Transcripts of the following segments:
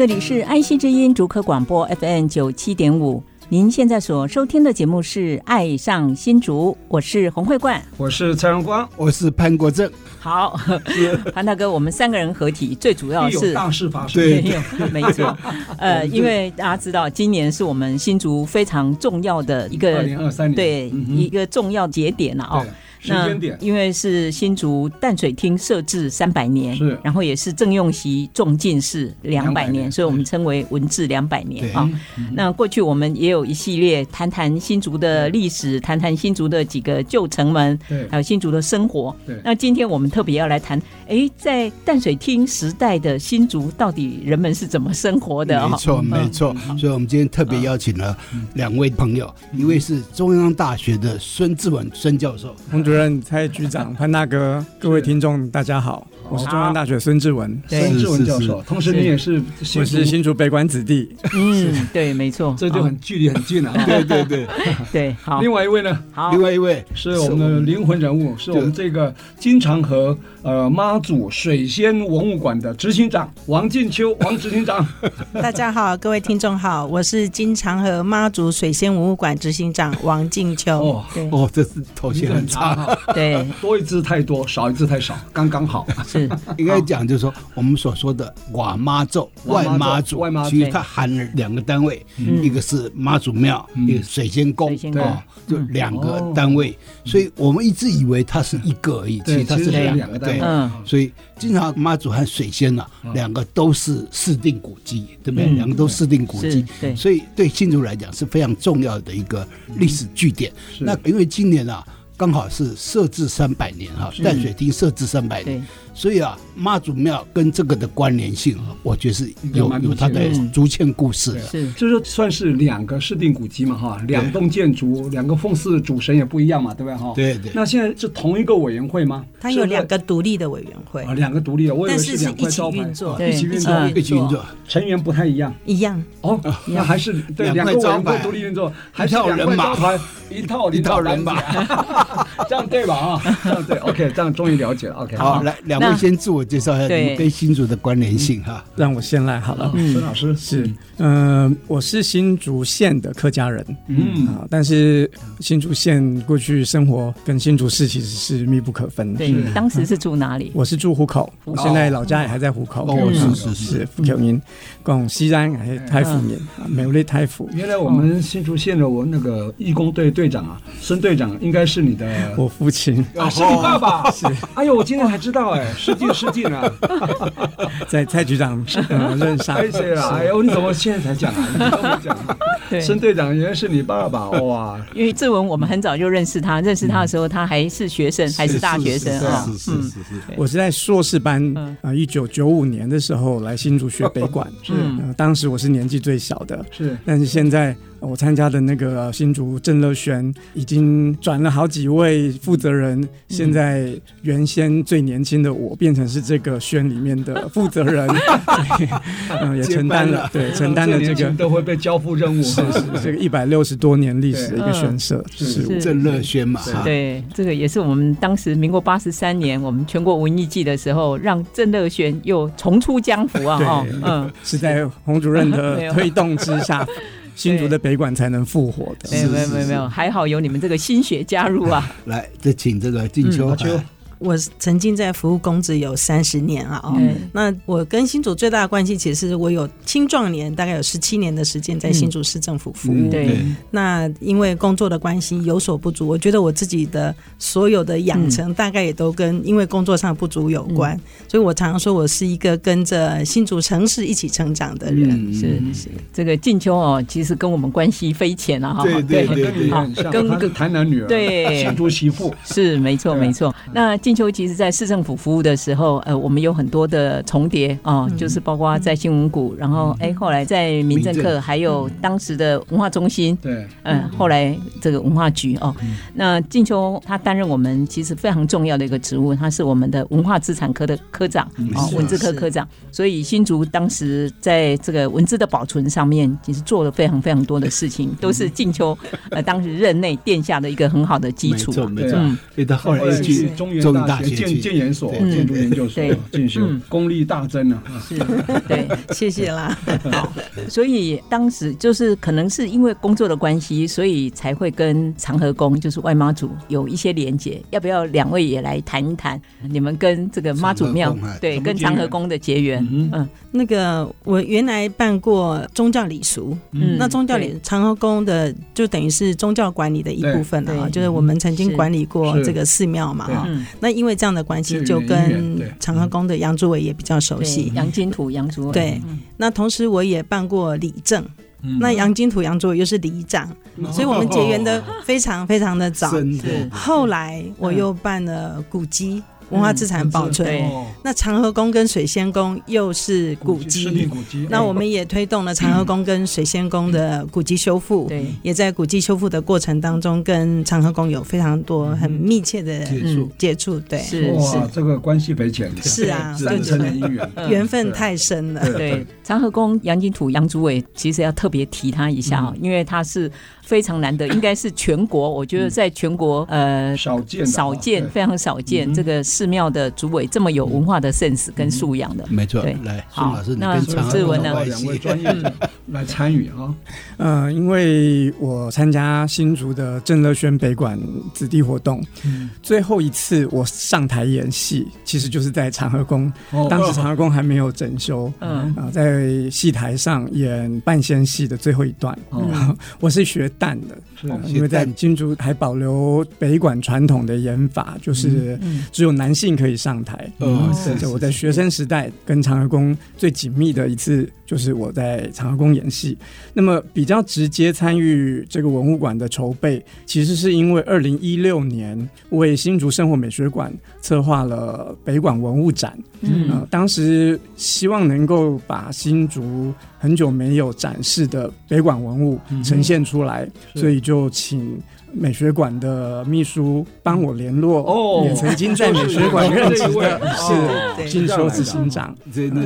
这里是爱惜之音竹客广播 FM 九七点五，您现在所收听的节目是《爱上新竹》，我是洪慧冠，我是蔡荣光，我是潘国正。好，潘大哥，我们三个人合体，最主要是有大事发生，对，没错。呃，因为大家知道，今年是我们新竹非常重要的一个二零二三年，对，嗯、一个重要节点了哦。时间点，因为是新竹淡水厅设置三百年，是，然后也是郑用锡中进士两百年，所以我们称为文治两百年啊、哦嗯。那过去我们也有一系列谈谈新竹的历史，谈谈新竹的几个旧城门，对，还有新竹的生活。对，那今天我们特别要来谈，哎，在淡水厅时代的新竹，到底人们是怎么生活的？没错，没错、嗯。所以我们今天特别邀请了两位朋友，嗯、一位是中央大学的孙志文孙教授。主任、蔡局长、潘大哥，各位听众，大家好，我是中央大学孙志文，孙志文教授，同时你也是，我是新竹北管子弟，嗯，对，没错，这就很距离很近了、啊，对对对。对，好，另外一位呢，好，另外一位是我们的灵魂人物，是我们这个金长和呃妈祖水仙文物馆的执行长王静秋，王执行长，大家好，各位听众好，我是金长和妈祖水仙文物馆执行长王静秋，哦，哦，这是头衔很长。对，多一只太多，少一只太少，刚刚好。是。应该讲，就是说我们所说的瓦妈咒、外妈祖，外妈祖，其实它含了两个单位，一个是妈祖庙，一个水仙宫，对，就两个单位。所以我们一直以为它是一个而已，其实它是两个。单位，所以经常妈祖和水仙呐，两个都是四定古迹，对不对？两个都四定古迹，对，所以对新竹来讲是非常重要的一个历史据点。那因为今年啊。刚好是设置三百年哈，淡水厅设置三百年。所以啊，妈祖庙跟这个的关联性啊，我觉得是有有它的竹签故事。是，就是算是两个市定古迹嘛，哈，两栋建筑，两个奉祀主神也不一样嘛，对不对哈？对对。那现在是同一个委员会吗？它有两个独立的委员会。啊，两个独立的，我以为是两块招牌，一起运作，一起运作，一起运作，成员不太一样，一样。哦，那还是对两个委员会独立运作，还是两块招牌，一套一套人马，这样对吧？啊，这样对，OK，这样终于了解了，OK。好，来两位先自我介绍。一下，你，跟新竹的关联性哈，让我先来好了。孙、嗯、老师是，嗯、呃，我是新竹县的客家人，嗯啊，但是新竹县过去生活跟新竹市其实是密不可分的。对，当时是住哪里？我是住湖口，我现在老家也还在湖口。哦，是是是，福口音，广西安还是太府人，美丽太府。原来我们新竹县的我那个义工队队长啊，孙队长应该是你的我父亲啊，是你爸爸？是。哎呦，我今天才知道，哎，失敬失敬啊。在蔡局长 任上，谢谢啦！哎呦，你怎么现在才讲啊？你都没讲。孙队长原来是你爸爸哇！因为志文我们很早就认识他，认识他的时候他还是学生，还是大学生啊。是是是是。我是在硕士班啊，一九九五年的时候来新竹学北管，是。当时我是年纪最小的，是。但是现在。我参加的那个新竹郑乐轩已经转了好几位负责人，现在原先最年轻的我变成是这个轩里面的负责人，嗯，也承担了，对，承担了这个都会被交付任务，是是这个 一百六十多年历史的一个轩社，是郑乐轩嘛，对，这个也是我们当时民国八十三年我们全国文艺季的时候，让郑乐轩又重出江湖啊，哈，嗯，是在洪主任的 推动之下。新竹的北馆才能复活的，没有没有没有没有，还好有你们这个心血加入啊！来，再请这个静秋。我曾经在服务公职有三十年啊，哦，那我跟新竹最大的关系，其实是我有青壮年，大概有十七年的时间在新竹市政府服务。对，那因为工作的关系有所不足，我觉得我自己的所有的养成，大概也都跟因为工作上不足有关，所以我常常说我是一个跟着新竹城市一起成长的人。是是，这个静秋哦，其实跟我们关系匪浅啊，哈，对对对，跟跟台南女儿，对，新竹媳妇，是没错没错。那静秋其实，在市政府服务的时候，呃，我们有很多的重叠啊，就是包括在新闻谷，然后哎，后来在民政课，还有当时的文化中心，对，嗯，后来这个文化局哦，那静秋他担任我们其实非常重要的一个职务，他是我们的文化资产科的科长啊，文字科科长，所以新竹当时在这个文字的保存上面，其实做了非常非常多的事情，都是静秋呃当时任内奠下的一个很好的基础，没错没错，嗯，所以他后来去。中原大学建建研所建筑研究所进修，功力大增啊！是，对，谢谢啦。好，所以当时就是可能是因为工作的关系，所以才会跟长和宫就是外妈祖有一些连结。要不要两位也来谈一谈你们跟这个妈祖庙对跟长和宫的结缘？嗯，那个我原来办过宗教礼俗，嗯，那宗教礼长和宫的就等于是宗教管理的一部分啊，就是我们曾经管理过这个寺庙嘛。哈，那因为这样的关系，就跟长和宫的杨祖伟也比较熟悉。杨金土杨祖伟，对。那同时我也办过里政，那杨金土杨祖伟又是里长，所以我们结缘的非常非常的早。后来我又办了古迹。文化资产保存，那长和宫跟水仙宫又是古迹，那我们也推动了长和宫跟水仙宫的古迹修复，对，也在古迹修复的过程当中，跟长和宫有非常多很密切的接触，接触，对，是哇，这个关系匪浅，是啊，深深的姻缘，缘分太深了，对，长和宫杨金土杨祖伟其实要特别提他一下，因为他是。非常难得，应该是全国，我觉得在全国，呃，少见少见，非常少见这个寺庙的主委这么有文化的 sense 跟素养的。没错，对，来，好，那志文呢？两位专业 来参与啊。呃，因为我参加新竹的郑乐轩北馆子弟活动，最后一次我上台演戏，其实就是在长和宫，当时长和宫还没有整修，嗯。啊，在戏台上演半仙戏的最后一段，我是学。淡的，因为在金竹还保留北管传统的演法，就是只有男性可以上台。嗯，是我在学生时代跟长和宫最紧密的一次，就是我在长和宫演戏。那么比较直接参与这个文物馆的筹备，其实是因为二零一六年为新竹生活美学馆策划了北馆文物展。嗯，当时希望能够把新竹很久没有展示的北馆文物呈现出来，所以就请美学馆的秘书帮我联络，哦，也曾经在美学馆任职的是金秋执行长，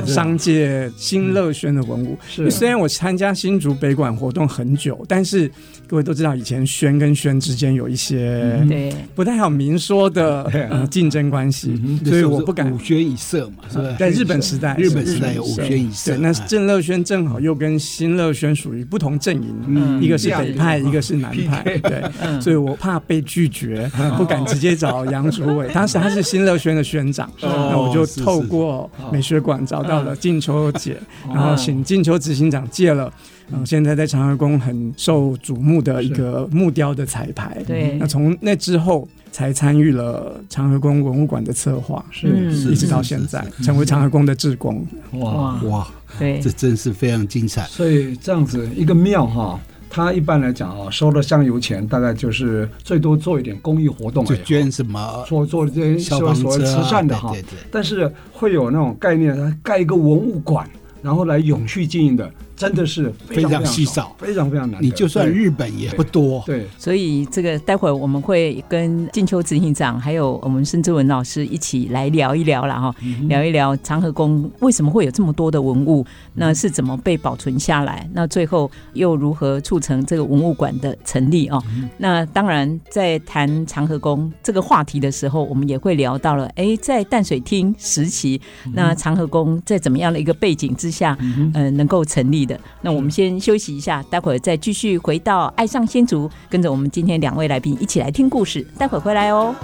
商界新乐轩的文物。虽然我参加新竹北馆活动很久，但是各位都知道，以前轩跟轩之间有一些对。不太好明说的呃竞争关系，所以我不敢。五轩一社嘛，是吧？在日本时代，日本时代有五轩一社，对，那郑乐轩正好又跟新乐轩属于不同阵营，一个是北派，一个是南派，对。所以我怕被拒绝，不敢直接找杨祖伟。当时他是新乐轩的轩长，那我就透过美学馆找到了静秋姐，然后请静秋执行长借了，嗯，现在在长和宫很受瞩目的一个木雕的彩排。对，那从那之后才参与了长和宫文物馆的策划，是，一直到现在成为长和宫的志工。哇哇，对，这真是非常精彩。所以这样子一个庙哈。它一般来讲啊，收了香油钱，大概就是最多做一点公益活动，就捐什么，做做这些所谓慈善的哈。对对但是会有那种概念，盖一个文物馆，然后来永续经营的。真的是非常稀少，非常非常难。你就算日本也不多。对，所以这个待会儿我们会跟静秋执行长还有我们孙志文老师一起来聊一聊了哈，聊一聊长和宫为什么会有这么多的文物，那是怎么被保存下来？那最后又如何促成这个文物馆的成立啊？那当然，在谈长和宫这个话题的时候，我们也会聊到了，哎，在淡水厅时期，那长和宫在怎么样的一个背景之下，嗯，能够成立？的，那我们先休息一下，待会儿再继续回到爱上新竹，跟着我们今天两位来宾一起来听故事，待会儿回来哦。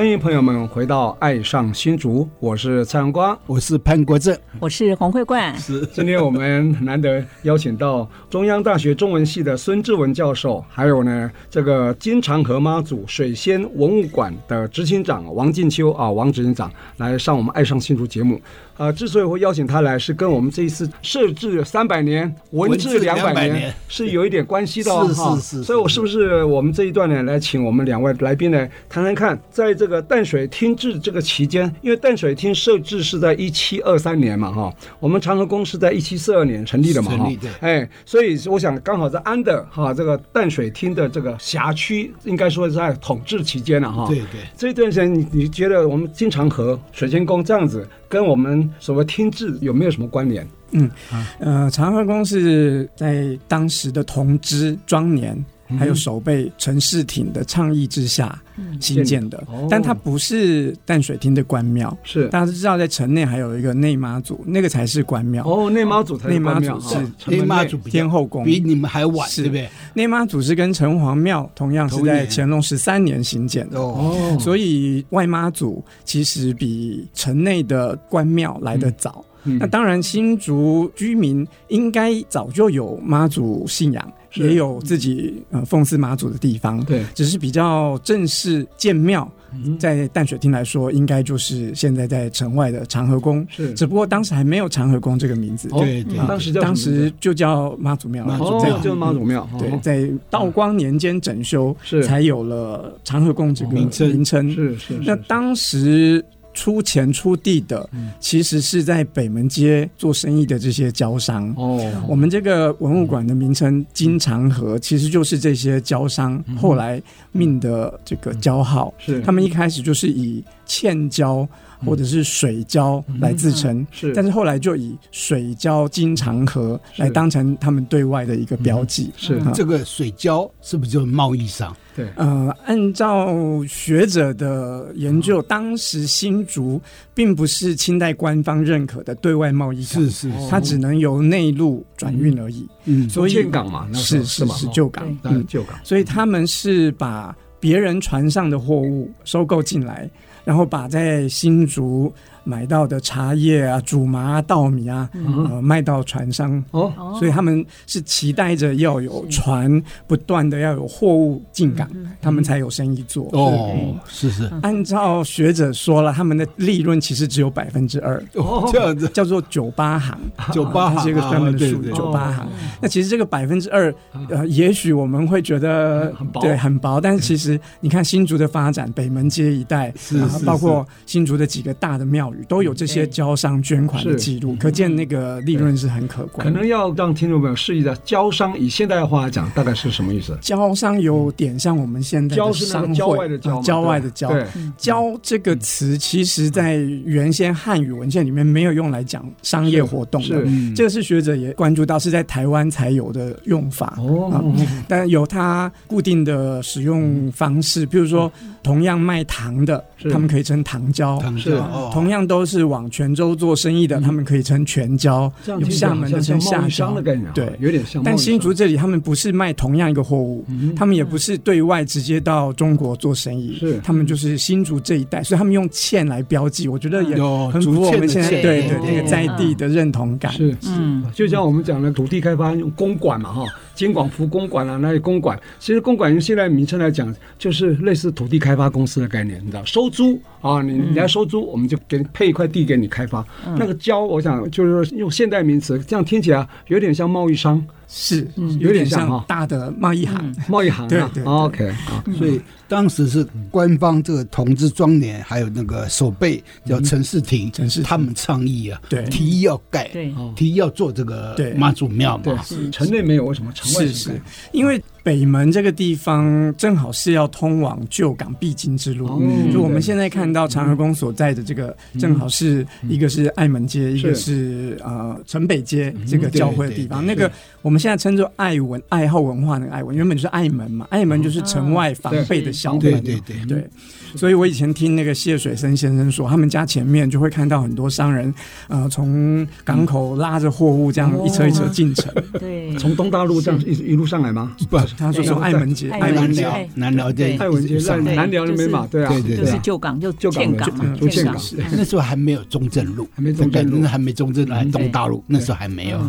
欢迎朋友们回到《爱上新竹》，我是蔡阳光，我是潘国正，我是洪慧冠。是，今天我们难得邀请到中央大学中文系的孙志文教授，还有呢这个金长河妈祖水仙文物馆的执行长王静秋啊，王执行长来上我们《爱上新竹》节目。啊，之所以会邀请他来，是跟我们这一次设置三百年、文治两百年是有一点关系的哈。是是是。所以，我是不是我们这一段呢，来请我们两位来宾呢，谈谈看，在这个淡水厅治这个期间，因为淡水厅设置是在一七二三年嘛哈，我们长和宫是在一七四二年成立的嘛哈。成立对。哎，所以我想刚好在安德哈这个淡水厅的这个辖区，应该说是在统治期间了哈。对对。这一段时间，你你觉得我们经常和水仙宫这样子？跟我们所谓听字有没有什么关联？嗯，呃，长和宫是在当时的同治庄年，还有守备陈世挺的倡议之下新建的，但它不是淡水厅的官庙。是，大家都知道，在城内还有一个内妈祖，那个才是官庙。哦，内妈祖才是官庙。内妈祖是内妈祖天后宫，比你们还晚，对不对？内妈祖是跟城隍庙同样是在乾隆十三年新建的。哦，所以外妈祖其实比城内的官庙来得早。那当然，新竹居民应该早就有妈祖信仰。也有自己呃奉祀妈祖的地方，对，只是比较正式建庙，在淡水厅来说，应该就是现在在城外的长和宫，是，只不过当时还没有长和宫这个名字，对对，当时当时就叫妈祖庙，哦，就妈祖庙，对，在道光年间整修，是。才有了长和宫这个名称，名称。是是。那当时。出钱出地的，其实是在北门街做生意的这些交商。哦，我们这个文物馆的名称“金长河”，其实就是这些交商后来命的这个交号。是，他们一开始就是以欠交或者是水交来自称，是，但是后来就以水交金长河来当成他们对外的一个标记。是，这个水交是不是就是贸易商？对，呃，按照学者的研究，当时新竹并不是清代官方认可的对外贸易港，是是，它只能由内陆转运而已。嗯，所以建港嘛，是是是旧港，嗯，旧港。所以他们是把别人船上的货物收购进来，然后把在新竹。买到的茶叶啊、煮麻啊、稻米啊，呃，卖到船上哦，所以他们是期待着要有船不断的要有货物进港，他们才有生意做。哦。是是，按照学者说了，他们的利润其实只有百分之二。哦，这样子。叫做酒吧行，酒吧行这个专门的术语，九八行。那其实这个百分之二，呃，也许我们会觉得很薄，对，很薄。但是其实你看新竹的发展，北门街一带，是包括新竹的几个大的庙宇。都有这些交商捐款的记录，可见那个利润是很可观。可能要让听众朋友示意的，交商以现代话来讲，大概是什么意思？交商有点像我们现在的商会，郊外的郊，郊外的郊。交这个词，其实在原先汉语文献里面没有用来讲商业活动的。这个是学者也关注到，是在台湾才有的用法。哦，但有它固定的使用方式，比如说同样卖糖的，他们可以称糖胶。是，同样。都是往泉州做生意的，嗯、他们可以称泉交，有厦门的称厦交的概念，对，有点像。但新竹这里，他们不是卖同样一个货物，嗯、他们也不是对外直接到中国做生意，是、嗯、他们就是新竹这一带，所以他们用欠来标记，我觉得也很符合我们现在对对那个在地的认同感。是。嗯，就像我们讲的土地开发用公馆嘛，哈。金广福公馆啊，那些公馆，其实公馆用现在名称来讲，就是类似土地开发公司的概念，你知道，收租啊，你你要收租，我们就给你配一块地给你开发。那个交，我想就是用现代名词，这样听起来有点像贸易商。是，有点像大的贸易行，贸易行对对，OK，所以当时是官方这个同志庄年，还有那个守备叫陈世廷，陈世他们倡议啊，对，提议要盖，提议要做这个妈祖庙嘛，对，城内没有，为什么？城外是？因为北门这个地方正好是要通往旧港必经之路，就我们现在看到长和宫所在的这个，正好是一个是爱门街，一个是呃城北街这个交汇的地方。那个我们现在称作爱文爱好文化那个爱文，原本就是爱门嘛，爱门就是城外防备的小门，对对对对。所以我以前听那个谢水生先生说，他们家前面就会看到很多商人，呃，从港口拉着货物这样一车一车进城，对，从东大路这样一一路上来吗？不，他说从爱门街、爱门寮、南寮街、爱门街在南寮那边嘛，对啊，对对对，就是旧港就旧港嘛，旧港。那时候还没有中正路，还没中正路，还没中正路，还东大路，那时候还没有，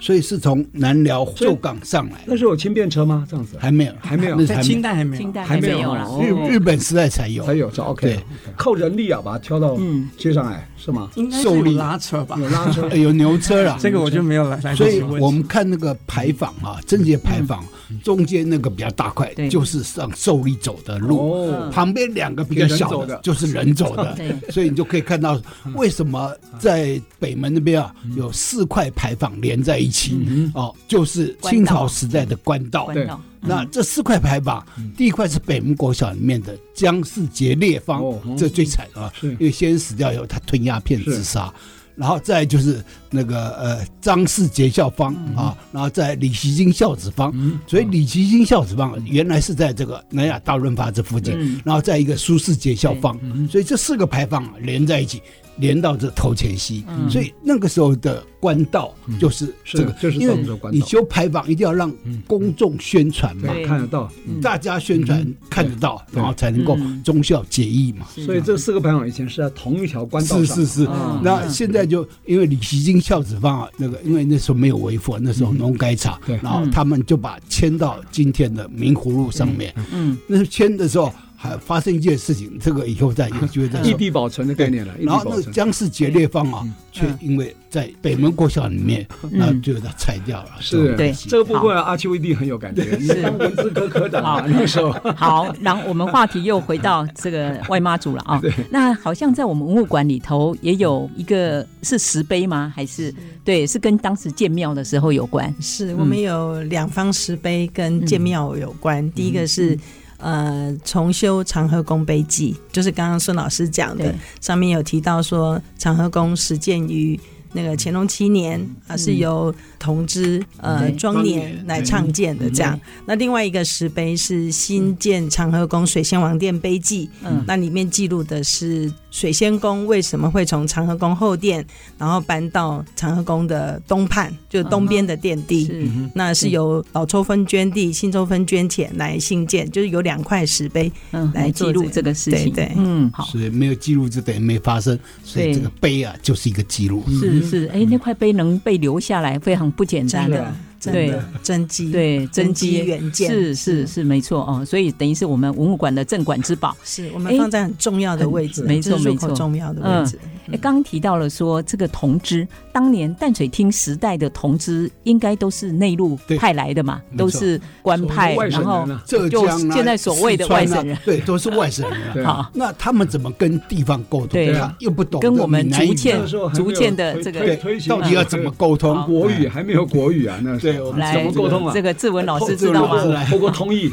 所以是从南寮旧港上来。那时候有轻便车吗？这样子。还没有，还没有，在清代还没有，清代还没有了，日日本时代才有，才有，这 OK。靠人力啊，把它挑到街上来是吗？应该是有拉车吧，有拉车，有牛车了。这个我就没有来。所以我们看那个牌坊啊，贞节牌坊中间那个比较大块，就是上受力走的路，旁边两个比较小的，就是人走的。所以你就可以看到为什么在北门那边啊，有四块牌坊连在一起哦，就是清朝时代的官道。对。那这四块牌坊，第一块是北门国小里面的江世杰烈方，这最惨啊，因为先死掉以后，他吞鸦片自杀，然后再就是那个呃张世杰校方啊，然后在李其金孝子方，所以李其金孝子方原来是在这个南亚大润发这附近，然后在一个苏世杰校方，所以这四个牌坊连在一起。连到这头前溪，所以那个时候的官道就是这个，因为你修牌坊一定要让公众宣传嘛，看得到，大家宣传看得到，然后才能够忠孝节义嘛。所以这四个牌坊以前是在同一条官道上。是是是，那现在就因为李希金孝子方啊，那个因为那时候没有围封，那时候农改场，然后他们就把迁到今天的明湖路上面。嗯，那迁的时候。还发生一件事情，这个以后再有机会再说。异地保存的概念了。然后那个江氏节烈坊啊，却因为在北门国小里面，那就给它拆掉了。是，对这个部分阿秋一定很有感觉。是文字科科长啊，那时候。好，然后我们话题又回到这个外妈祖了啊。那好像在我们文物馆里头也有一个是石碑吗？还是对，是跟当时建庙的时候有关？是我们有两方石碑跟建庙有关。第一个是。呃，重修长和宫碑记，就是刚刚孙老师讲的，上面有提到说长和宫始建于那个乾隆七年，啊、嗯，是由同知呃庄年来创建的这样。那另外一个石碑是新建长和宫水仙王殿碑记，嗯，那里面记录的是。水仙宫为什么会从长和宫后殿，然后搬到长和宫的东畔，就是东边的殿地？是，那是由老抽分捐地、新抽分捐钱来兴建，就是有两块石碑来记录这个事情。对，嗯，好，所以没有记录就等于没发生，所以这个碑啊就是一个记录。是是，哎，那块碑能被留下来，非常不简单的。对，真迹，对，真迹原件，是是是，没错哦。所以等于是我们文物馆的镇馆之宝，是我们放在很重要的位置，没错没错，重要的位置。哎，刚刚提到了说这个铜枝，当年淡水厅时代的铜枝应该都是内陆派来的嘛，都是官派，然后浙江现在所谓的外省人，对，都是外省人。好，那他们怎么跟地方沟通？对啊，又不懂，跟我们逐渐逐渐的这个到底要怎么沟通？国语还没有国语啊，那是。我们来沟通啊？这个志文老师知道吗？透过通译。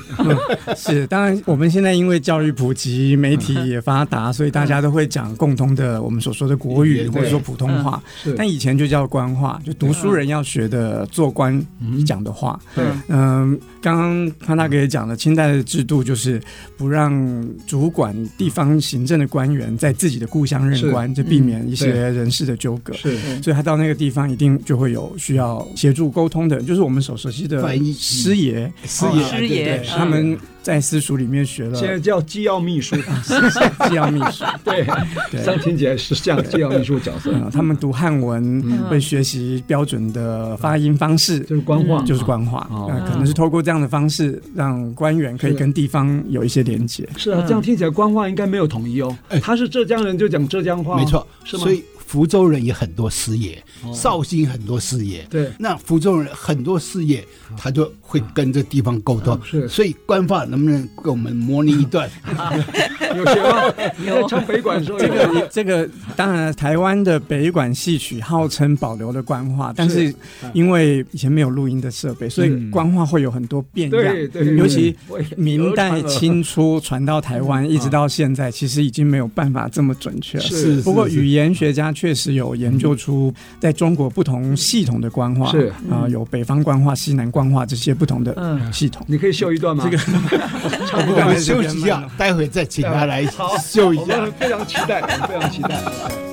是，当然我们现在因为教育普及，媒体也发达，所以大家都会讲共通的我们所说的国语或者说普通话。但以前就叫官话，就读书人要学的做官讲的话。对，嗯，刚刚潘大哥也讲了，清代的制度就是不让主管地方行政的官员在自己的故乡任官，就避免一些人事的纠葛。是，所以他到那个地方一定就会有需要协助沟通的，就是我们所熟悉的师爷，师爷，师爷，他们在私塾里面学了，现在叫机要秘书，机要秘书，对，这样听起来是像机要秘书角色。他们读汉文会学习标准的发音方式，就是官话，就是官话。可能是透过这样的方式，让官员可以跟地方有一些连接。是啊，这样听起来官话应该没有统一哦。他是浙江人就讲浙江话，没错，是吗？所以。福州人也很多师爷，绍兴很多师爷。对，那福州人很多师爷，他就会跟这地方沟通。是，所以官话能不能给我们模拟一段？有学吗？有唱北管说这个这个，当然台湾的北管戏曲号称保留了官话，但是因为以前没有录音的设备，所以官话会有很多变样。尤其明代清初传到台湾，一直到现在，其实已经没有办法这么准确了。是，不过语言学家确实有研究出在中国不同系统的官话，是啊，有北方官话、西南官话这些不同的系统。你可以秀一段吗？这个 差不多，休息一下，待会再请他来 秀一下。非常期待，非常期待。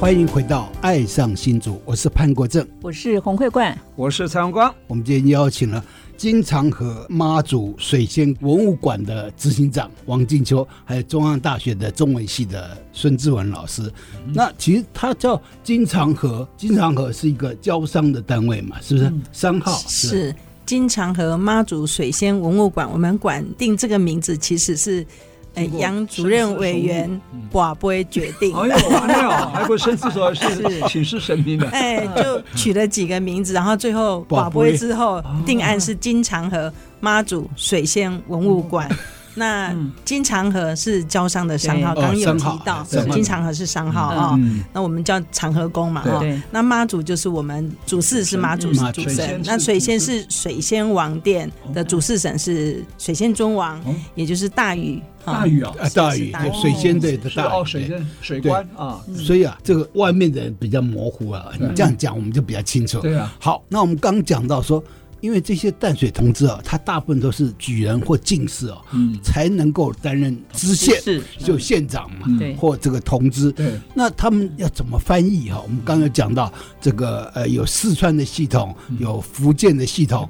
欢迎回到《爱上新竹》，我是潘国正，我是洪慧冠，我是蔡荣光。我们今天邀请了金长河妈祖水仙文物馆的执行长王静秋，还有中央大学的中文系的孙志文老师。嗯、那其实他叫金长河，金长河是一个招商的单位嘛，是不是？嗯、商号是，是金长河妈祖水仙文物馆。我们馆定这个名字其实是。哎，杨主任委员寡不会决定。哎呦，哎呦，还不深思熟虑，是请示神明的。哎，就取了几个名字，然后最后寡不会之后定案是金长河妈祖水仙文物馆。那金长河是招商的商号，刚刚有提到，金长河是商号啊。那我们叫长河宫嘛，哈。那妈祖就是我们主事是妈祖主神，那水仙是水仙王殿的主事神是水仙尊王，也就是大禹。大禹啊，大禹对水仙对的大禹，水仙水官啊。所以啊，这个外面的人比较模糊啊，你这样讲我们就比较清楚。对啊。好，那我们刚讲到说。因为这些淡水同志啊，他大部分都是举人或进士哦，嗯，才能够担任知县，就县长嘛，或这个同知。对，那他们要怎么翻译哈？我们刚刚讲到这个呃，有四川的系统，有福建的系统，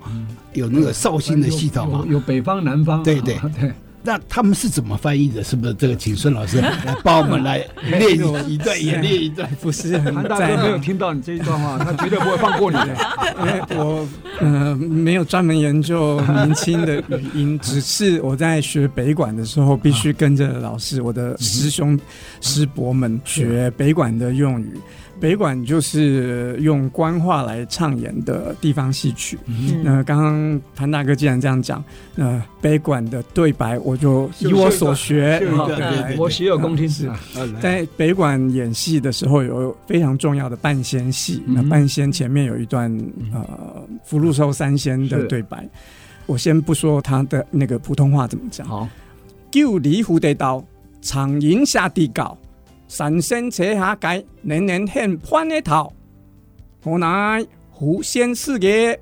有那个绍兴的系统啊，有北方、南方。对对。对。那他们是怎么翻译的？是不是这个？请孙老师 来帮我们来练一段，演练一段。不是很韩大哥没有听到你这一段话，他绝对不会放过你的。因为我呃没有专门研究明清的语音，只是我在学北管的时候，必须跟着老师，我的师兄师伯们学北管的用语。北管就是用官话来唱演的地方戏曲。嗯、那刚刚谭大哥既然这样讲，那北管的对白我就以我所学，我学有功听。是在北管演戏的时候，有非常重要的半仙戏。嗯、那半仙前面有一段呃福禄寿三仙的对白，我先不说他的那个普通话怎么讲。好，救离湖的刀，长影下地高。三仙扯下界，年年献欢的头。我乃狐仙四爷，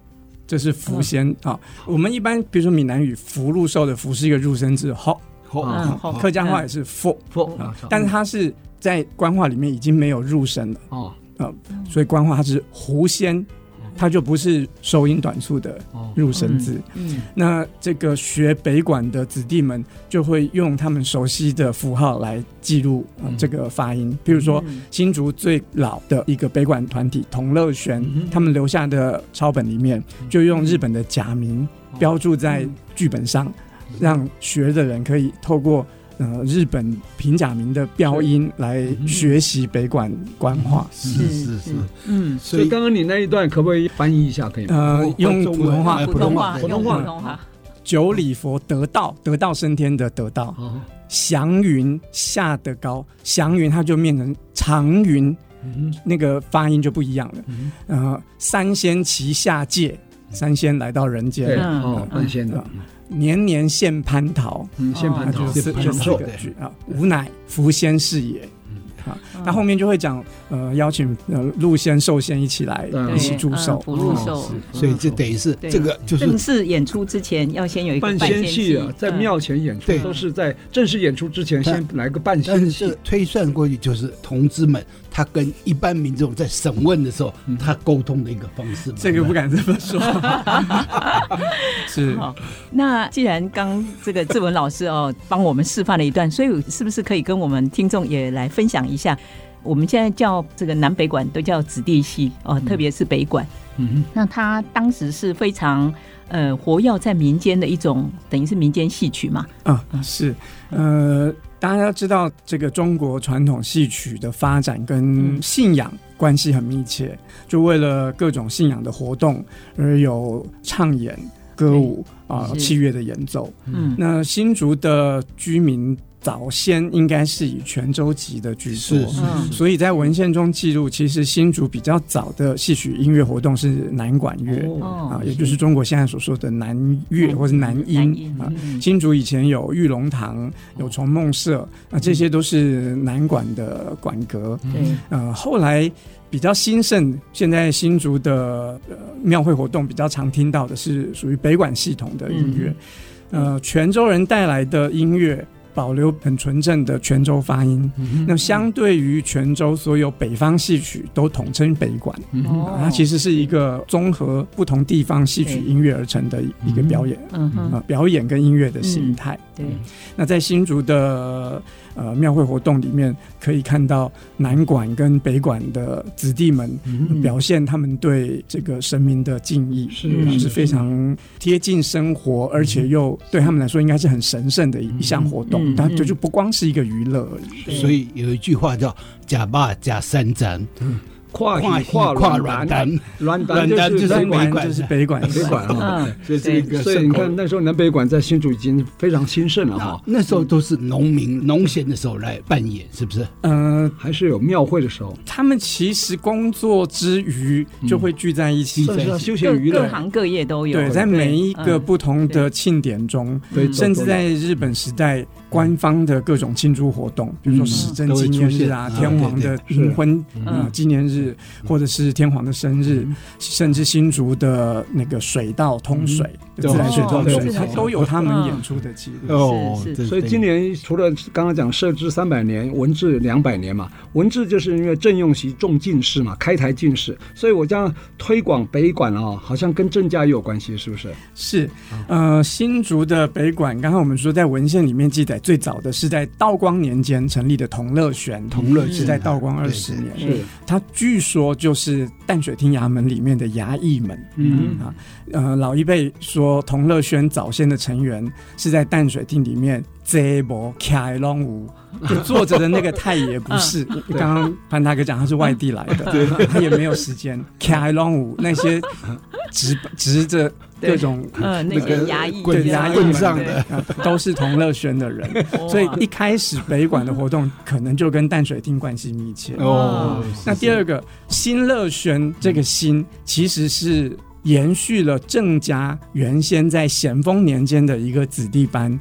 这是狐仙啊。我们一般比如说闽南语“福禄寿”的“福”是一个入声字，好，好，客家话也是“福”，但是它是在官话里面已经没有入声了哦，所以官话它是狐仙。它就不是收音短促的入声字。哦嗯嗯、那这个学北管的子弟们就会用他们熟悉的符号来记录这个发音。比如说，新竹最老的一个北管团体同乐弦，他们留下的抄本里面就用日本的假名标注在剧本上，让学的人可以透过。呃，日本平假名的标音来学习北管官话，是是是，嗯，所以刚刚你那一段可不可以翻译一下？可以吗？呃，用普通话，普通话，普通话，普通话。九里佛得道，得道升天的得道。祥云下得高，祥云它就变成长云，那个发音就不一样了。呃，三仙齐下界，三仙来到人间，哦，半仙的。年年献蟠桃，献蟠桃。就是这四个句啊。吾乃福仙是也，啊，那后面就会讲呃邀请呃陆仙寿先一起来一起祝寿，福禄寿，所以这等于是这个就是正式演出之前要先有一个半仙戏啊，在庙前演出都是在正式演出之前先来个半仙戏，推算过去就是同志们。他跟一般民众在审问的时候，他沟通的一个方式，这个不敢这么说。是。好，那既然刚这个志文老师哦帮我们示范了一段，所以是不是可以跟我们听众也来分享一下？我们现在叫这个南北馆都叫子弟戏哦，特别是北馆。嗯哼，那它当时是非常呃活跃在民间的一种，等于是民间戏曲嘛。啊，是呃。大家知道，这个中国传统戏曲的发展跟信仰关系很密切，就为了各种信仰的活动而有唱演、歌舞啊、器乐的演奏。嗯，那新竹的居民。早先应该是以泉州籍的居多，所以在文献中记录，其实新竹比较早的戏曲音乐活动是南管乐啊，也就是中国现在所说的南乐或是南音啊。新竹以前有玉龙堂、有崇梦社，啊，这些都是南管的管格。呃，后来比较兴盛，现在新竹的庙会活动比较常听到的是属于北管系统的音乐，呃，泉州人带来的音乐。保留很纯正的泉州发音，那相对于泉州所有北方戏曲都统称北管，嗯啊，它其实是一个综合不同地方戏曲音乐而成的一个表演，啊，表演跟音乐的形态。那在新竹的。呃，庙会活动里面可以看到南馆跟北馆的子弟们表现他们对这个神明的敬意，是是非常贴近生活，而且又对他们来说应该是很神圣的一项活动。但就就不光是一个娱乐而已。所以有一句话叫“假霸假三斩”。跨跨跨软单，软单就是北管，就是北管，北管啊。所以这个，所以你看那时候南北管在新竹已经非常兴盛了哈。那时候都是农民农闲的时候来扮演，是不是？嗯，还是有庙会的时候。他们其实工作之余就会聚在一起，休闲娱乐，各行各业都有。对，在每一个不同的庆典中，甚至在日本时代。官方的各种庆祝活动，比如说史政纪念日啊，天皇的冥婚啊纪念日，或者是天皇的生日，甚至新竹的那个水道通水，自来水通水，它都有他们演出的记录。哦，所以今年除了刚刚讲设置三百年，文治两百年嘛，文治就是因为郑用锡中进士嘛，开台进士，所以我将推广北馆啊，好像跟郑家也有关系，是不是？是，呃，新竹的北馆，刚刚我们说在文献里面记载。最早的是在道光年间成立的同乐轩，同乐是在道光二十年，是他据说就是淡水厅衙门里面的衙役们，嗯。啊，呃，老一辈说同乐轩早先的成员是在淡水厅里面坐无开龙舞，就坐着的那个太爷不是，刚刚潘大哥讲他是外地来的，他也没有时间。开龙舞那些直直着。各种呃那个衙役，对衙役上的。都是同乐轩的人，所以一开始北管的活动可能就跟淡水厅关系密切。哦。那第二个新乐轩这个新其实是延续了郑家原先在咸丰年间的一个子弟班，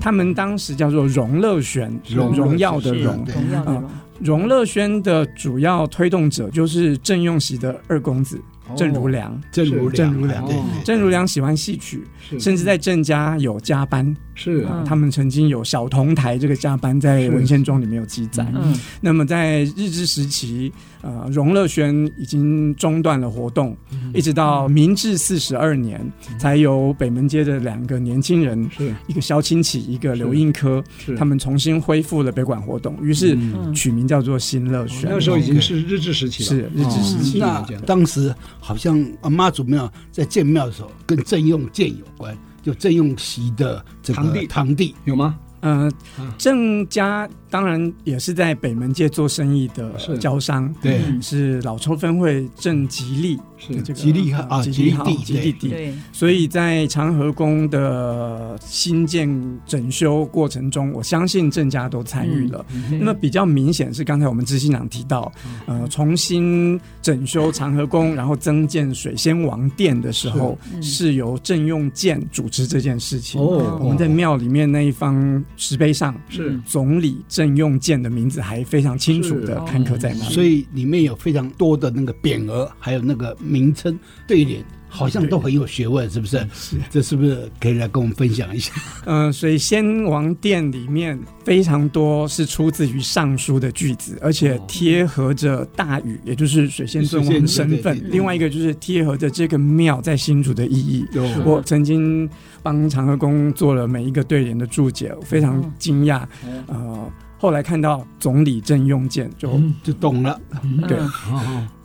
他们当时叫做荣乐轩，荣耀的荣。啊，荣乐轩的主要推动者就是郑用锡的二公子。郑如良，郑如郑如良，郑如良喜欢戏曲，甚至在郑家有加班，是啊他们曾经有小同台这个加班，在文献中里面有记载。嗯。那么在日治时期，呃，荣乐轩已经中断了活动，一直到明治四十二年，才由北门街的两个年轻人，一个萧清启，一个刘应科，他们重新恢复了北馆活动，于是取名叫做新乐轩。那时候已经是日治时期了，是日治时期。那当时。好像阿，妈祖庙在建庙的时候跟郑用建有关，就郑用锡的这个堂弟，堂弟有吗？呃，郑家当然也是在北门街做生意的交商，对，是老抽分会郑吉利是。这个吉利啊，吉利地，吉利地。对，所以在长和宫的新建整修过程中，我相信郑家都参与了。那么比较明显是刚才我们执行长提到，呃，重新整修长和宫，然后增建水仙王殿的时候，是。由郑用建主持这件事情。哦，我们在庙里面那一方石碑上是。总理郑用建的名字，还非常清楚的刊刻在那里。所以里面有非常多的那个匾额，还有那个名称对联。好像都很有学问，是不是？是，这是不是可以来跟我们分享一下？嗯、呃，水仙王殿里面非常多是出自于尚书的句子，而且贴合着大禹，也就是水仙尊王的身份。另外一个就是贴合着这个庙在新竹的意义。嗯、我曾经帮长和宫做了每一个对联的注解，我非常惊讶。呃。后来看到总理郑用建，就就懂了。对，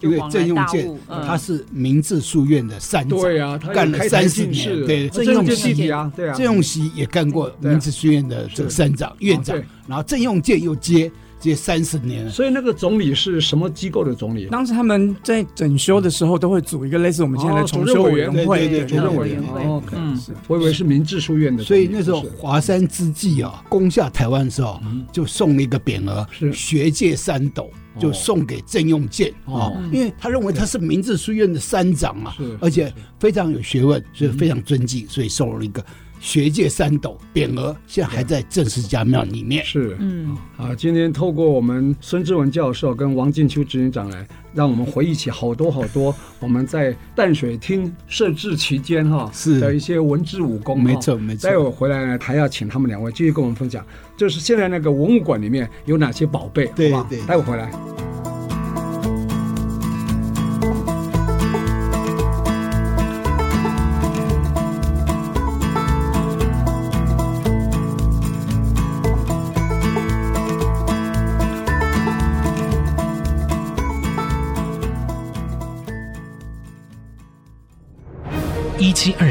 因为郑用建他是明治书院的三长，对啊，干了三十年。对，郑用锡啊，对啊，郑用锡也干过明治书院的这个三长院长，然后郑用建又接。这三十年。了，所以那个总理是什么机构的总理？当时他们在整修的时候，都会组一个类似我们现在的重修委员会，对对，重修委员会。嗯，是，我以为是明治书院的。所以那时候华山之际啊，攻下台湾的时候，就送了一个匾额，是。学界三斗，就送给郑用建啊，因为他认为他是明治书院的三长嘛，而且非常有学问，所以非常尊敬，所以送了一个。学界三斗匾额现在还在郑氏家庙里面。是，嗯，啊，今天透过我们孙志文教授跟王静秋执行长来，让我们回忆起好多好多我们在淡水厅设置期间哈是的一些文治武功。没错没错。待会回来呢，还要请他们两位继续跟我们分享，就是现在那个文物馆里面有哪些宝贝，对吧？对，待会回来。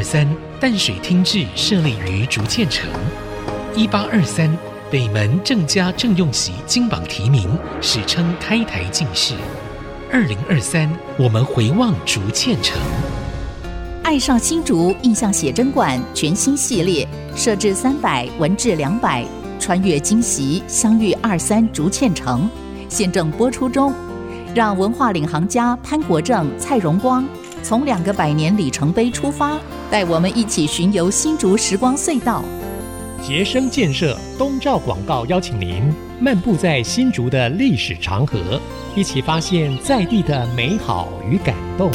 三，淡水厅治设立于竹堑城。一八二三，北门郑家郑用锡金榜题名，史称开台进士。二零二三，我们回望竹堑城。爱上新竹印象写真馆全新系列，设置三百，文治两百，穿越今昔，相遇二三竹堑城，现正播出中。让文化领航家潘国正、蔡荣光。从两个百年里程碑出发，带我们一起巡游新竹时光隧道。杰生建设东照广告邀请您漫步在新竹的历史长河，一起发现在地的美好与感动。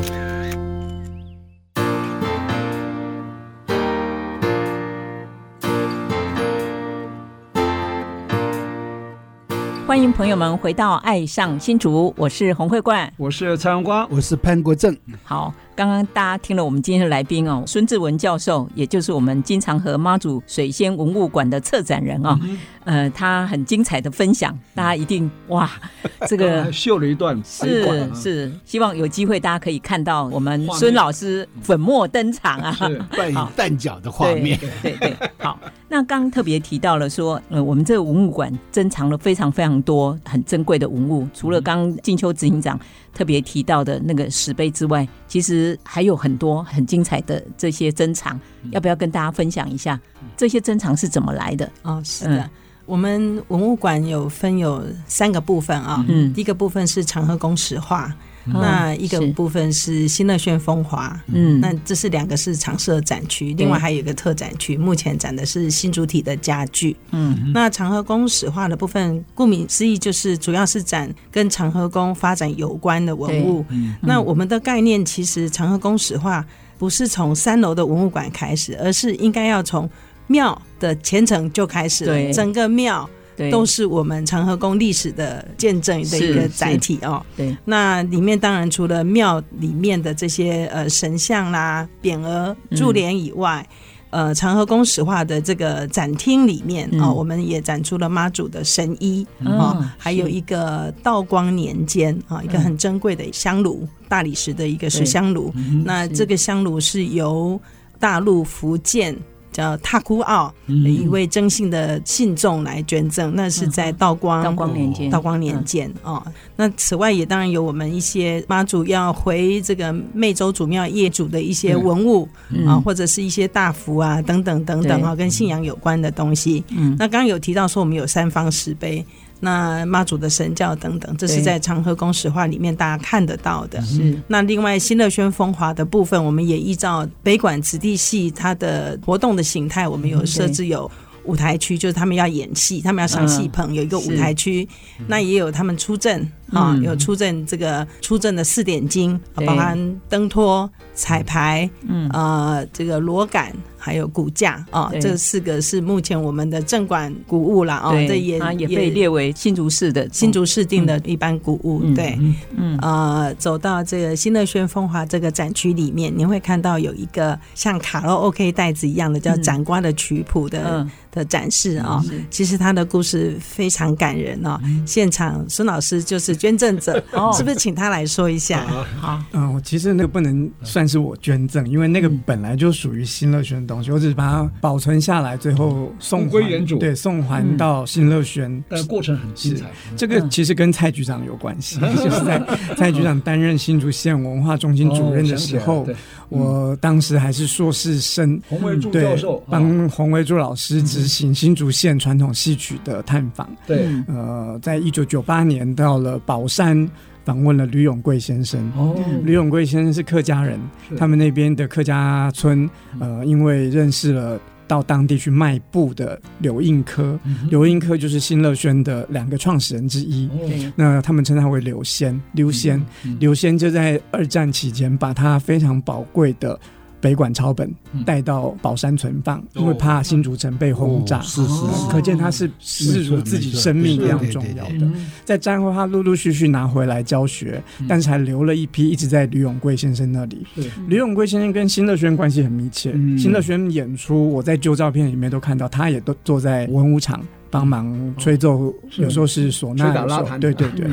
欢迎朋友们回到《爱上新竹》，我是洪慧冠，我是蔡荣光，我是潘国正。好。刚刚大家听了我们今天的来宾哦，孙志文教授，也就是我们经常和妈祖水仙文物馆的策展人哦，嗯、呃，他很精彩的分享，大家一定哇，这个秀了一段，是是，希望有机会大家可以看到我们孙老师粉墨登场啊，扮演蛋角的画面，对对，对，好。那刚刚特别提到了说，呃，我们这个文物馆珍藏了非常非常多很珍贵的文物，除了刚静秋执行长特别提到的那个石碑之外，其实还有很多很精彩的这些珍藏，要不要跟大家分享一下这些珍藏是怎么来的？哦，是的，嗯、我们文物馆有分有三个部分啊，嗯，第一个部分是长河宫史话。那一个部分是新乐轩风华，嗯，那这是两个是常设展区，另外还有一个特展区，目前展的是新主体的家具，嗯，那长和宫史画的部分，顾名思义就是主要是展跟长和宫发展有关的文物。那我们的概念其实长和宫史画不是从三楼的文物馆开始，而是应该要从庙的前程就开始了，整个庙。都是我们长和宫历史的见证的一个载体哦。对，那里面当然除了庙里面的这些呃神像啦、匾额、柱联以外，嗯、呃，长和宫史画的这个展厅里面啊、嗯。哦，我们也展出了妈祖的神衣啊、嗯。哦，还有一个道光年间啊、哦，一个很珍贵的香炉，大理石的一个石香炉。那这个香炉是由大陆福建。叫塔库奥的一位征信的信众来捐赠，那是在道光道光年间，道光年间哦。那此外也当然有我们一些妈祖要回这个湄洲祖庙业主的一些文物啊，或者是一些大福啊等等等等啊，跟信仰有关的东西。嗯，那刚刚有提到说我们有三方石碑。那妈祖的神教等等，这是在长和宫石化里面大家看得到的。是那另外新乐轩风华的部分，我们也依照北管子弟戏它的活动的形态，我们有设置有舞台区，就是他们要演戏，他们要上戏棚，有一个舞台区。那也有他们出阵啊，有出阵这个出阵的四点金，包含灯托、彩排，嗯呃这个螺杆。还有骨架啊，这四个是目前我们的镇馆古物了啊，这也也被列为新竹市的新竹市定的一般古物。对，嗯呃，走到这个新乐轩风华这个展区里面，你会看到有一个像卡拉 OK 袋子一样的叫展瓜的曲谱的的展示啊。其实它的故事非常感人哦。现场孙老师就是捐赠者，是不是请他来说一下？好，嗯，其实那个不能算是我捐赠，因为那个本来就属于新乐轩的。东西，我只是把它保存下来，最后送归原主。对，送还到新乐轩。但过程很精彩。这个其实跟蔡局长有关系，就是在 蔡局长担任新竹县文化中心主任的时候，我当时还是硕士生，洪维柱教授帮洪维柱老师执行新竹县传统戏曲的探访。对，呃，在一九九八年到了宝山。访问了吕永贵先生。哦，吕永贵先生是客家人，他们那边的客家村，呃，因为认识了到当地去卖布的刘应科，刘应科就是新乐轩的两个创始人之一。那他们称他为刘仙，刘仙，刘仙就在二战期间把他非常宝贵的。北管抄本带到宝山存放，因为怕新竹城被轰炸。是是，可见他是视如自己生命一样重要的。在战后，他陆陆续续拿回来教学，但是还留了一批，一直在吕永贵先生那里。吕永贵先生跟新乐轩关系很密切。新乐轩演出，我在旧照片里面都看到，他也都坐在文武场帮忙吹奏，有时候是唢呐，对对对。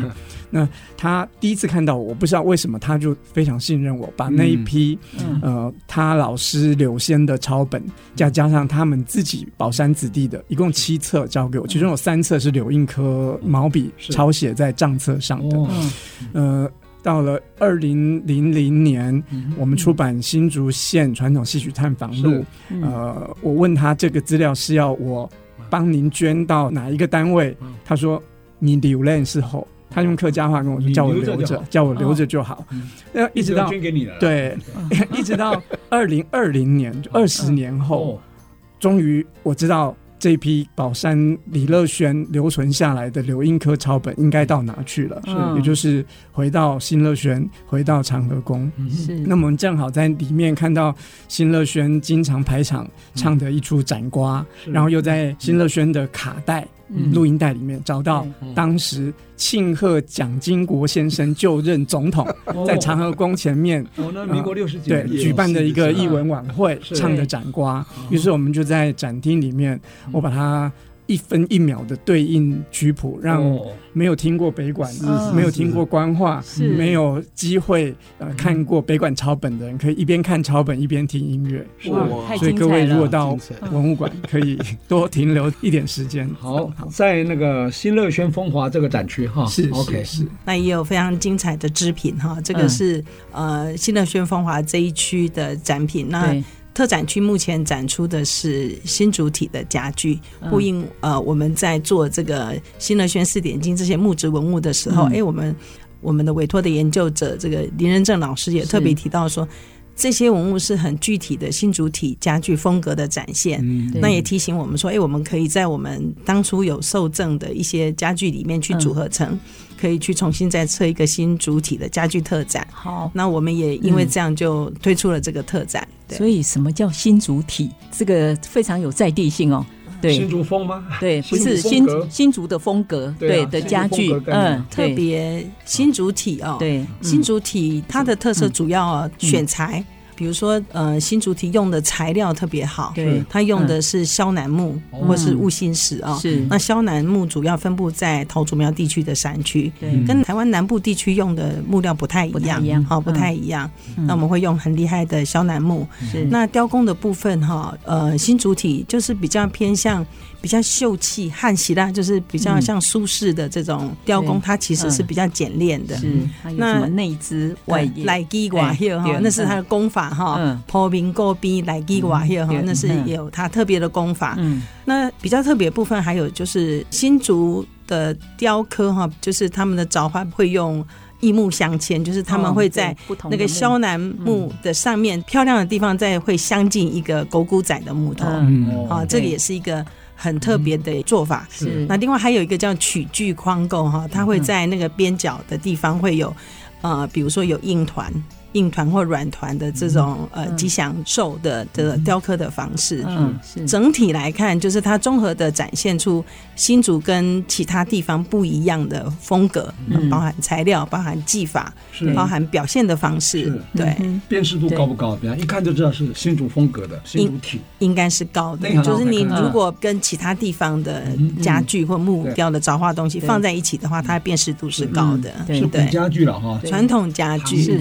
那他第一次看到我，我不知道为什么，他就非常信任我，把那一批、嗯、呃他老师柳仙的抄本，再加上他们自己宝山子弟的，一共七册交给我，其中有三册是柳印科毛笔抄写在账册上的。呃，到了二零零零年，我们出版《新竹县传统戏曲探访录》，呃，我问他这个资料是要我帮您捐到哪一个单位？他说你留恋是后。他用客家话跟我说：“叫我留着，叫我留着就好。”那一直到捐给你了对，一直到二零二零年，就二十年后，终于我知道这批宝山李乐轩留存下来的柳荫科抄本应该到哪去了，也就是回到新乐轩，回到长和宫。是，那么我们正好在里面看到新乐轩经常排场唱的一出斩瓜，然后又在新乐轩的卡带。录音带里面找到当时庆贺蒋经国先生 就任总统，在长和宫前面，民国六十几年对举办的一个艺文晚会唱的展瓜，于是我们就在展厅里面，我把它。一分一秒的对应曲谱，让没有听过北管、没有听过官话、没有机会呃看过北管抄本的人，可以一边看抄本一边听音乐。哇，所以各位如果到文物馆，可以多停留一点时间。好，在那个新乐轩风华这个展区哈，是 OK 是。那也有非常精彩的织品哈，这个是呃新乐轩风华这一区的展品。那特展区目前展出的是新主体的家具，呼应呃我们在做这个新乐轩四点金这些木质文物的时候，哎、嗯。欸，我们我们的委托的研究者这个林仁正老师也特别提到说，这些文物是很具体的新主体家具风格的展现。嗯、那也提醒我们说，哎、欸，我们可以在我们当初有受赠的一些家具里面去组合成。嗯可以去重新再测一个新主体的家具特展。好，那我们也因为这样就推出了这个特展。对，所以什么叫新主体？这个非常有在地性哦。对，新竹风吗？对，不是新新竹的风格，对的家具，嗯，特别新竹体哦。对，新竹体它的特色主要选材。比如说呃新竹体用的材料特别好，对，它用的是肖楠木或是雾心石啊。是，那肖楠木主要分布在桃竹苗地区的山区，跟台湾南部地区用的木料不太一样，好，不太一样。那我们会用很厉害的肖楠木。是，那雕工的部分哈，呃，新主体就是比较偏向。比较秀气、汉系啦，就是比较像苏式的这种雕工，它其实是比较简练的。是，那内兹外来基瓦叶哈，那是它的功法哈。破冰过边来基瓦叶哈，那是有它特别的功法。嗯，那比较特别部分还有就是新竹的雕刻哈，就是他们的凿花会用异木镶嵌，就是他们会在那个肖楠木的上面漂亮的地方再会镶进一个狗骨仔的木头。嗯，啊，这个也是一个。很特别的做法，嗯、是。那另外还有一个叫曲具框构哈，它会在那个边角的地方会有，呃，比如说有硬团。硬团或软团的这种呃吉祥兽的这个雕刻的方式，嗯，是。整体来看，就是它综合的展现出新竹跟其他地方不一样的风格，嗯，包含材料，包含技法，是。包含表现的方式，对，辨识度高不高？比方一看就知道是新竹风格的新竹体，应该是高的。就是你如果跟其他地方的家具或木雕的造化东西放在一起的话，它辨识度是高的，对。对，家具了哈，传统家具是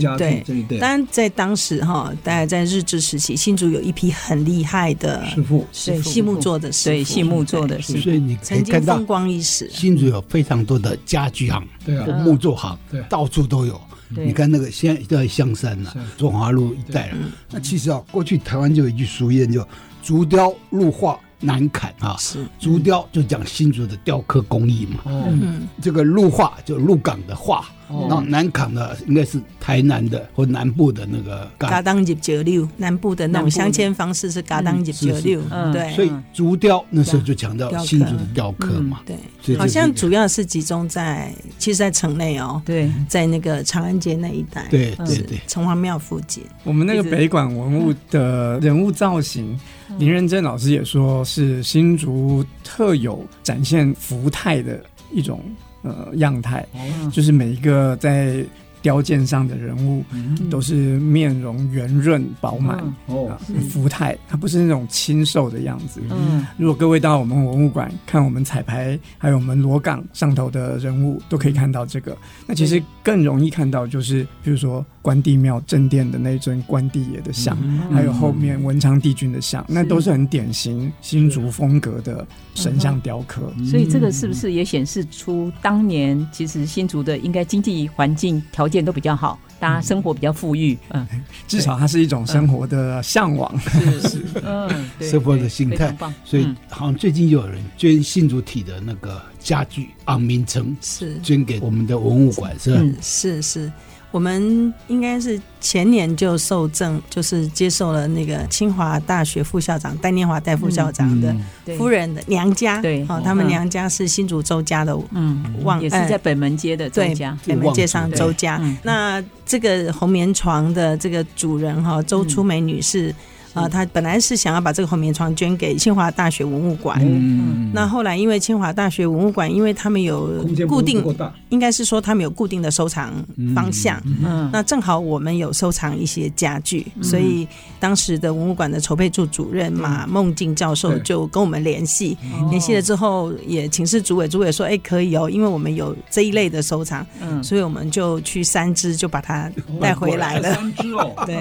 对。当然，在当时哈，大概在日治时期，新竹有一批很厉害的师傅，对细木做的师傅，对细木做的师傅，所以你可以看到风光一时。新竹有非常多的家具行，对啊，木作行，对，到处都有。你看那个现在在香山呐，中华路一带了。那其实啊，过去台湾就有一句俗谚，叫“竹雕入画难砍”啊。是竹雕就讲新竹的雕刻工艺嘛。嗯，这个入画就入港的画。那南港的应该是台南的或南部的那个嘎当叶九六，南部的那种镶嵌方式是嘎当叶九六，对。所以竹雕那时候就强调新竹的雕刻嘛，对。好像主要是集中在，其实，在城内哦，对，在那个长安街那一带，对对对，城隍庙附近。我们那个北馆文物的人物造型，林仁珍老师也说是新竹特有展现福态的一种。呃，样态就是每一个在雕件上的人物，都是面容圆润饱满哦，福态，它不是那种清瘦的样子。嗯，如果各位到我们文物馆看我们彩排，还有我们罗岗上头的人物，都可以看到这个。那其实更容易看到就是，比如说。关帝庙正殿的那尊关帝爷的像，还有后面文昌帝君的像，那都是很典型新竹风格的神像雕刻。所以这个是不是也显示出当年其实新竹的应该经济环境条件都比较好，大家生活比较富裕。嗯，至少它是一种生活的向往，是 是，嗯，生活的心态。所以好像最近又有人捐新竹体的那个家具昂名称，是捐给我们的文物馆，是吧？是是。我们应该是前年就受赠，就是接受了那个清华大学副校长戴念华戴副校长的夫人的娘家，对，哦，他们娘家是新竹周家的，嗯，望也是在北门街的周家，北门街上周家。那这个红棉床的这个主人哈，周初梅女士。啊，他本来是想要把这个红棉床捐给清华大学文物馆，嗯，那后来因为清华大学文物馆，因为他们有固定，应该是说他们有固定的收藏方向，嗯，那正好我们有收藏一些家具，所以当时的文物馆的筹备处主任马梦静教授就跟我们联系，联系了之后也请示主委，主委说，哎，可以哦，因为我们有这一类的收藏，嗯，所以我们就去三只就把它带回来了，三只哦，对，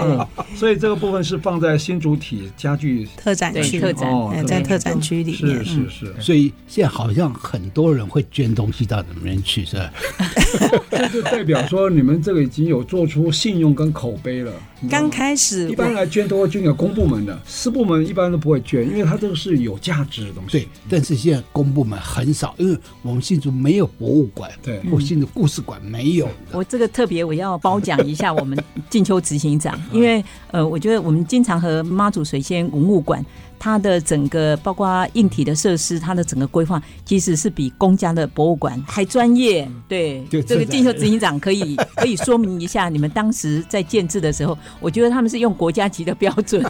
所以这个部分是放在新。主体家具特展区，特展在特展区里面，是是是，所以现在好像很多人会捐东西到里面去，是吧？这就代表说你们这个已经有做出信用跟口碑了。刚开始一般来捐都会捐给公部门的，私部门一般都不会捐，因为它这个是有价值的东西。对，但是现在公部门很少，因为我们新竹没有博物馆，对，或新竹故事馆没有。我这个特别我要褒奖一下我们 静秋执行长，因为呃，我觉得我们经常和妈祖水仙文物馆它的整个包括硬体的设施，它的整个规划其实是比公家的博物馆还专业。对，这个进修执行长可以 可以说明一下，你们当时在建制的时候，我觉得他们是用国家级的标准。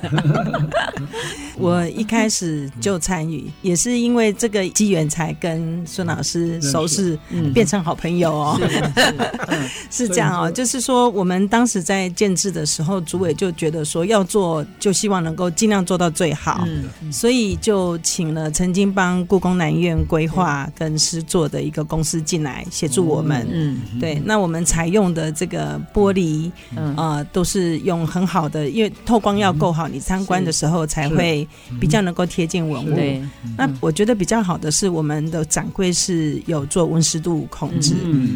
我一开始就参与，也是因为这个机缘才跟孙老师熟识，变成好朋友哦。是 这样哦，就是说我们当时在建制的时候，主委就觉得说要做，就希望能够尽量做到最好，所以就请了曾经帮故宫南院规划跟施作的一个公司进来协助我们。嗯，对，那我们采用的这个玻璃，嗯。呃，都是用很好的，因为透光要够好，你参观的时候才会比较能够贴近文物。对，那我觉得比较好的是我们的展柜是有做温湿度控制，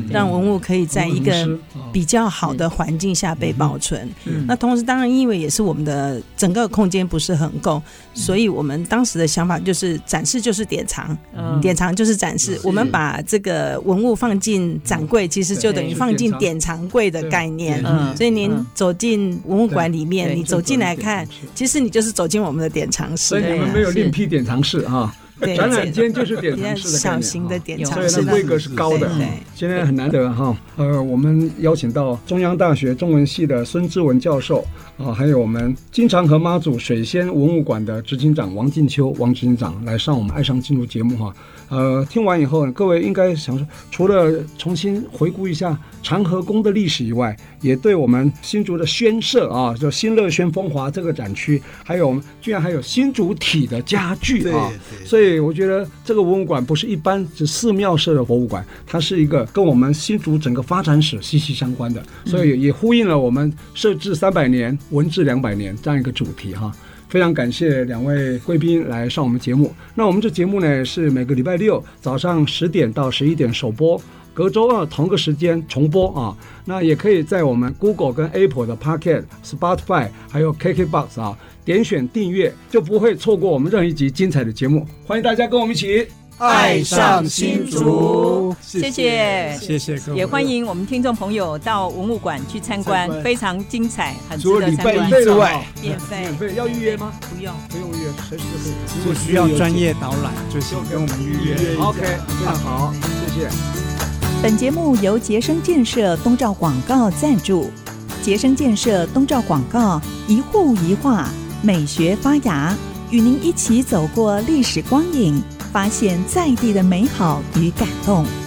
让文物可以在一个比较好的环境下被保存。那同时，当然因为也是我们的整个空间不是很够，所以我们当时的想法就是展示就是典藏，典藏就是展示。我们把这个文物放进展柜，其实就等于放进典藏柜的概念。所以您走进文物馆里面，你走进来看，其实你就是走进我们的典藏室。所以你们没有另辟典藏室啊。展览间就是点藏式的小型的典藏室，所以那规格是高的。今天很难得哈，呃，我们邀请到中央大学中文系的孙志文教授啊，还有我们金常河妈祖水仙文物馆的执行长王静秋王执行长来上我们爱上进入节目哈。呃，听完以后呢，各位应该想说，除了重新回顾一下长河宫的历史以外，也对我们新竹的宣社啊，就新乐轩风华这个展区，还有我们居然还有新竹体的家具啊，所以我觉得这个博物馆不是一般是寺庙式的博物馆，它是一个跟我们新竹整个发展史息息相关的，所以也呼应了我们设置三百年，文治两百年这样一个主题哈。非常感谢两位贵宾来上我们节目。那我们这节目呢，是每个礼拜六早上十点到十一点首播，隔周二同个时间重播啊。那也可以在我们 Google 跟 Apple 的 Pocket、Spotify 还有 KKBox 啊点选订阅，就不会错过我们任何一集精彩的节目。欢迎大家跟我们一起。爱上新竹，谢谢谢谢各位，也欢迎我们听众朋友到文物馆去参观，非常精彩，很值得参观。除了礼拜一之外，免费，免费要预约吗？不用，不用预约，随时都可以。如果需要专业导览，就请跟我们预约。OK，非常好，谢谢。本节目由杰生建设东照广告赞助，杰生建设东照广告一户一画，美学发芽，与您一起走过历史光影。发现在地的美好与感动。